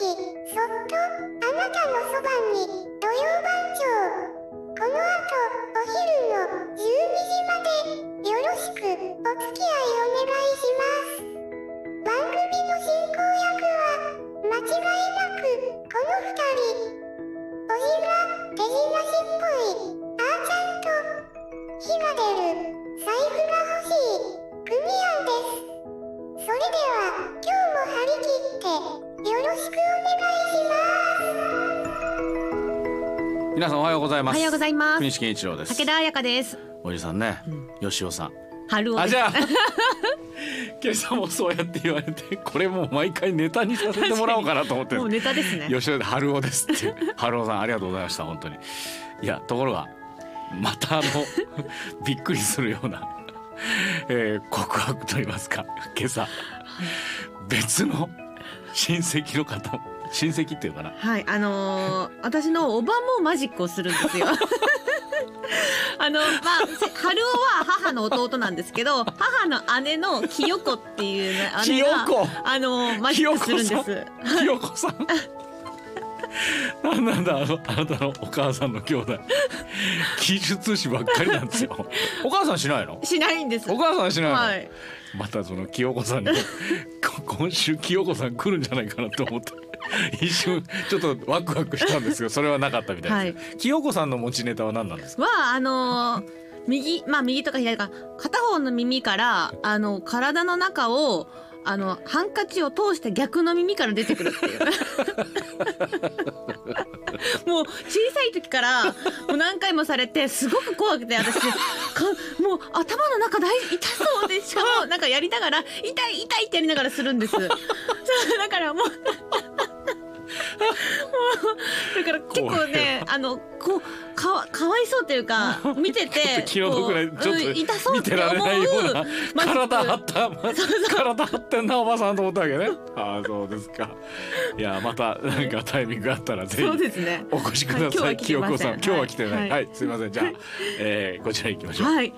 きそっとあなたのそばに土曜番長この後お昼の12時までよろしくお付き合いお願いします番組の進行役は間違いなくこの二人おじが手品師っぽいあーちゃんと火が出る財布が欲しいクミアンですそれではろしくお願いします。皆さんおはようございます。おはようございます国西健一郎です。武田彩香です。おじさんね、吉尾さん。春あじゃあ。今朝もそうやって言われてこれもう毎回ネタにさせてもらおうかなと思って。もうネタですね。吉尾で春尾ですって。春尾さんありがとうございました本当に。いやところがまたあの びっくりするような、えー告白と言いますか今朝別の親戚の方親戚っていうかな？はいあのー 私のおばもマジックをするんですよ。あのまあせ春尾は母の弟なんですけど母の姉の清子っていう、ね、姉が清子？あのマジックするんです。ひよこさん？なんなんだあのあなたのお母さんの兄弟。技術師ばっかりなんですよ。お母さんしないの？しないんです。お母さんしないの、はい。またその清子さんにこ 今週清子さん来るんじゃないかなと思って。一瞬ちょっとワクワクしたんですけどそれはなかったみたいです、清子さんの持ちネタは何なんですか？はあのー右まあ右とか左か。片方の耳からあの体の中をあのハンカチを通して逆の耳から出てくるっていう。もう小さい時からもう何回もされてすごく怖くて私。かもう頭の中大痛そうでしかもなんかやりながら痛い痛いってやりながらするんです。そうだからもう。もう だから結構ねあのこうかわかわいそうっていうか 見てて気の毒なちょっうん痛そと見うってて思うられないような マジック体張った体張ってんなおばさんと思ったわけね。ああそうですか。いやまたなんかタイミングがあったらぜひね。お越しくださはいい清子さん今日は来てない。はい。はい、すいません。じゃあ、えー、こちら行きましょう。はい。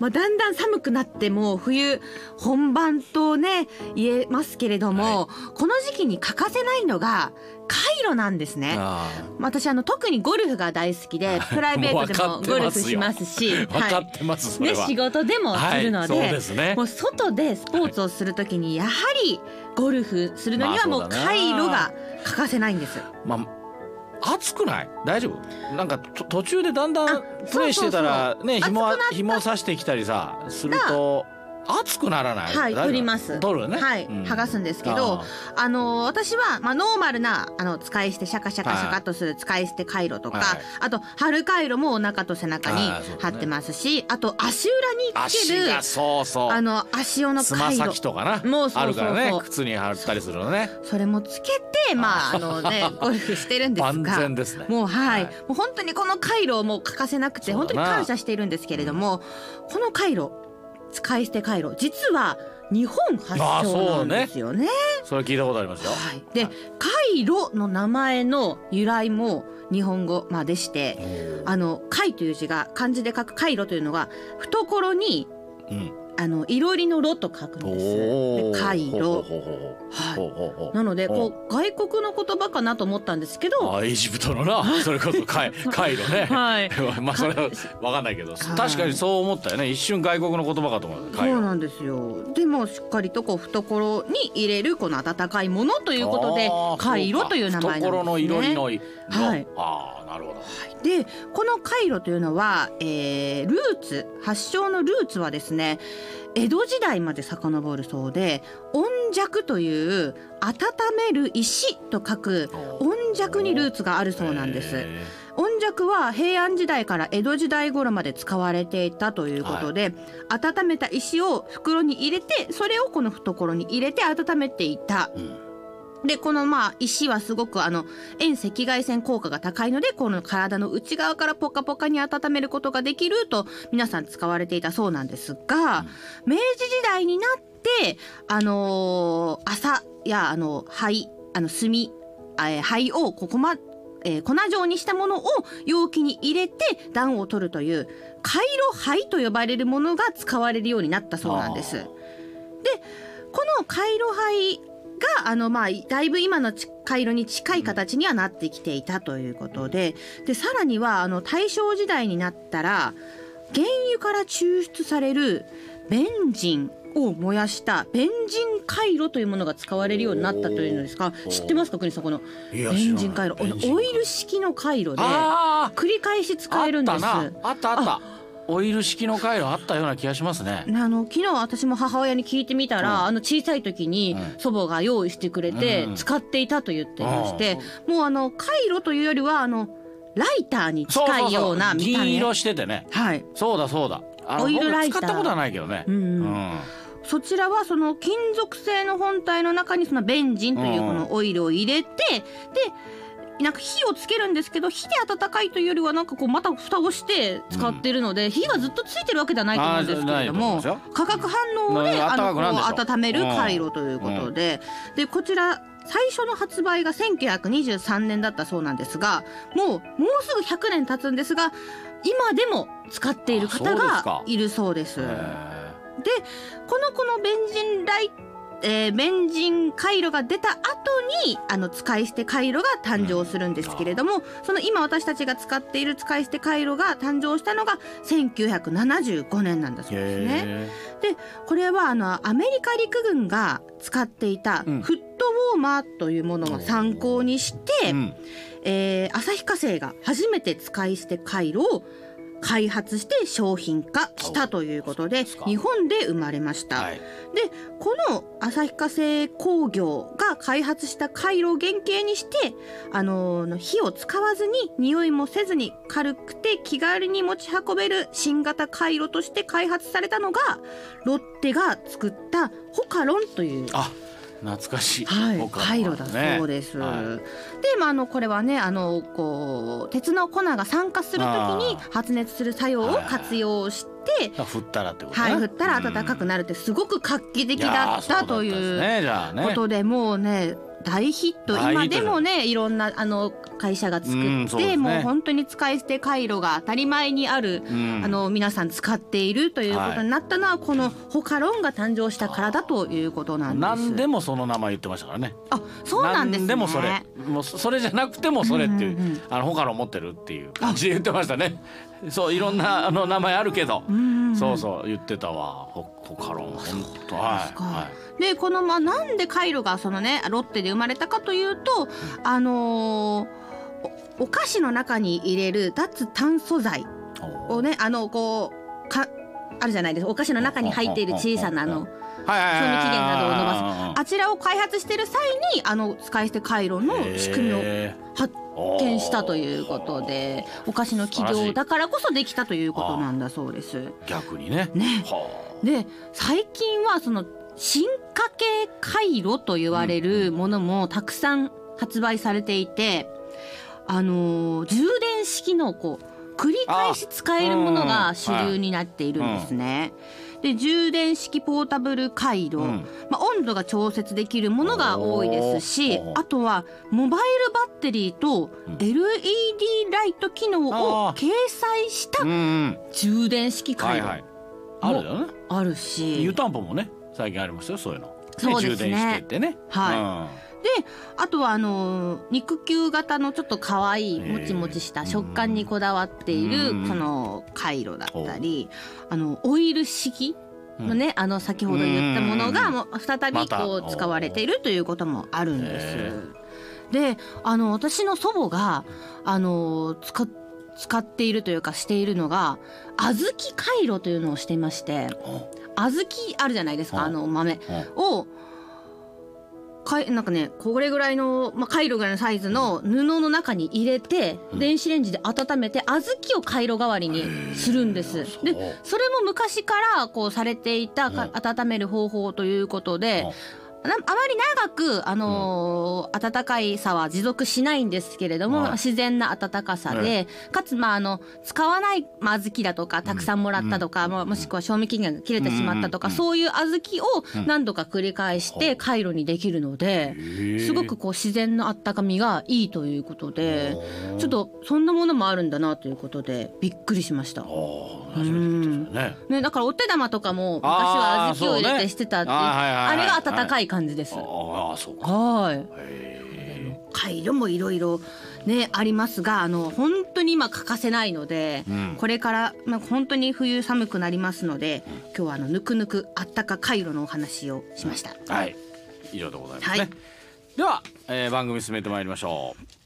まあ、だんだん寒くなっても冬本番とね言えますけれども、この時期に欠かせないのがカイロなんですね。あ私あの特にゴルフが大好きでプライベートでもゴルフしますし、で仕事でもするので,、はい、そうですね。もう外でスポーツをするときにやはりゴルフするのにはもうまあそうだな。カイロが欠かせないんです。まあ暑くない？大丈夫？なんかと途中でだんだあんプレイしてたらね紐紐さしてきたりさすると暑くならない？はい取ります。取るね？はい、うん。剥がすんですけどあの私は、まあ、ノーマルなあの使い捨てシャカシャカシャカっとする使い捨てカイロとか、はい。あと春カイロもお腹と背中に貼ってますしあと足裏につけるそうそう。あの足用のつまカイロ先とかな？もうそうそうそう。あるからね。靴に貼ったりするのね。それもつけてまああのねゴルフしてるんです万が全ですね。もうはい、はい。もう本当にこのカイロをもう欠かせなくて本当に感謝しているんですけれども、このカイロ使い捨てカイロ実は日本発祥なんですよね。それ聞いたことありますよ。はい、でカイロの名前の由来も日本語、まあ、でしてあの貝という字が漢字で書くカイロというのが懐にうんあのいろりのろと書くんです。カイはい。なのでおこう外国の言葉かなと思ったんですけど、あエジプトのな。それこそカイカイロね。はい。まあそれは分かんないけど。はい。確かにそう思ったよね。一瞬外国の言葉かと思うそカイロうなんですよ。でもしっかりとこう懐に入れるこの温かいものということでカイロという名前なんですね。懐の色りの色。はい。ああなるほど。でこのカイロというのは、えールーツ発祥のルーツはですね江戸時代まで遡るそうで温石という温める石と書く温石にルーツがあるそうなんです。へ温石は平安時代から江戸時代頃まで使われていたということで、温めた石を袋に入れてそれをこの懐に入れて温めていた。ーうんでこのまあ石はすごくあの遠赤外線効果が高いのでこの体の内側からポカポカに温めることができると皆さん使われていたそうなんですが、明治時代になってあのー麻やあの灰あの炭えー灰をここまえー粉状にしたものを容器に入れて暖を取るというカイロ灰と呼ばれるものが使われるようになったそうなんです。この回路灰があのまあだいぶ今のち回路に近い形にはなってきていたということででさらにはあの大正時代になったら原油から抽出されるベンジンを燃やしたベンジン回路というものが使われるようになったというのですが知ってますか国さんこのベンジン回路。オイル式の回路であ繰り返し使えるんです。あったな。あったあったオイル式の回路あったような気がしますね。ねあの昨日私も母親に聞いてみたら、うん。あの小さい時にうん。祖母が用意してくれてうん。使っていたと言ってまして、もうあの回路というよりはあのライターに近いような見た目。銀色しててね。はい。そうだそうだ。オイルライター。僕使ったことはないけどね。うん。うん。そちらはその金属製の本体の中にそのベンジンというこのオイルを入れて、でなんか火をつけるんですけど火で温かいというよりはなんかこうまた蓋をして使ってるので、火がずっとついてるわけではないと思うんですけれども化学反応でなあの温める回路ということで、でこちら最初の発売が1923年だったそうなんですがもうもうすぐ100年経つんですが今でも使っている方がか。いるそうです。へでこのこのベンジンライえーベンジン回路が出た後にあの使い捨て回路が誕生するんですけれども、その今私たちが使っている使い捨て回路が誕生したのが1975年なんだそうですね。へこれはあのアメリカ陸軍が使っていたフうん。ットウォーマーというものを参考にして、ーうん。えー旭化成が初めて使い捨て回路を開発して商品化したということで日本で生まれました、はい。でこの旭化成工業が開発した回路を原型にしてあのー火を使わずに匂いもせずに軽くて気軽に持ち運べる新型回路として開発されたのがロッテが作ったホカロンというあ懐かしいはい、回路だそうです。はで、まあ、あのこれはねあのこう鉄の粉が酸化するときに発熱する作用を活用して、い振ったらってことね。はい、振ったら暖かくなるってすごく画期的だったということでもうね大ヒット。今でもねいろんなあの会社が作って、ううね。もう本当に使い捨て回路が当たり前にある、うん。あの皆さん使っているということになったのは、このホカロンが誕生したからだということなんです。何でもその名前言ってましたからね。あそうなんですね。何でもそれ。もうそれじゃなくてもそれっていう,、うんうんうん。あの他の持ってるっていう感じで言ってましたね。そういろんなあの名前あるけど、んそうそう言ってたわ。ほ他の本当はいでこのまあなんでカイロがそのねロッテで生まれたかというと、あのーおお菓子の中に入れる脱炭素剤いをねあのこうかあるじゃないです。かお菓子の中に入っている小さなあの賞味期限などを伸ばす。あちらを開発している際にあの使い捨て回路の仕組みを発見したということでお菓子の企業だからこそできたということなんだそうです。逆にね。ね。はで最近はその進化系回路と言われるものもたくさん発売されていて、あのー充電式のこう繰り返し使えるものが主流になっているんですね。で充電式ポータブル回路、うん。まあ、温度が調節できるものが多いですしあとはモバイルバッテリーと LED ライト機能を掲載したうんうん。充電式回路はいはい。あるし、湯たんぽもね最近ありますよそういうの。そうですね。充電してってね。はいであとはあのー肉球型のちょっと可愛いもちもちした食感にこだわっているうん。この回路だったりあのオイル式のね、あの先ほど言ったものがうんもう再びこう使われているということもあるんでへす。であの私の祖母があの使っ使っているというかしているのが小豆回路というのをしていまして小豆あるじゃないですかう。んあの豆う。んをかいなんかねこれぐらいの、まあ、回路ぐらいのサイズの布の中に入れてうん。電子レンジで温めて小豆を回路代わりにするんです。でそれも昔からこうされていたか温める方法ということでうん。なあまり長く、あのー暖かいさは持続しないんですけれども、はい。自然な暖かさで、かつ、まあ、あの使わないまあ小豆だとかたくさんもらったとか、まあもしくは賞味期限が切れてしまったとか、うん。そういう小豆をうん。何度か繰り返しほて回路にできるので、すごくこう自然の温かみがいいということで、ちょっとそんなものもあるんだなということでびっくりしました。初めてね。ね、だからお手玉とかも昔は小豆を入れてしてたってあれが温かい感じです。ああそうか。はい。へ回路もいろいろねありますがあの本当に今欠かせないので、うん。これから、まあ、本当に冬寒くなりますので今日はあのぬくぬくあったか回路のお話をしました。えはい。以上でございますね、はい。では、えー番組進めてまいりましょう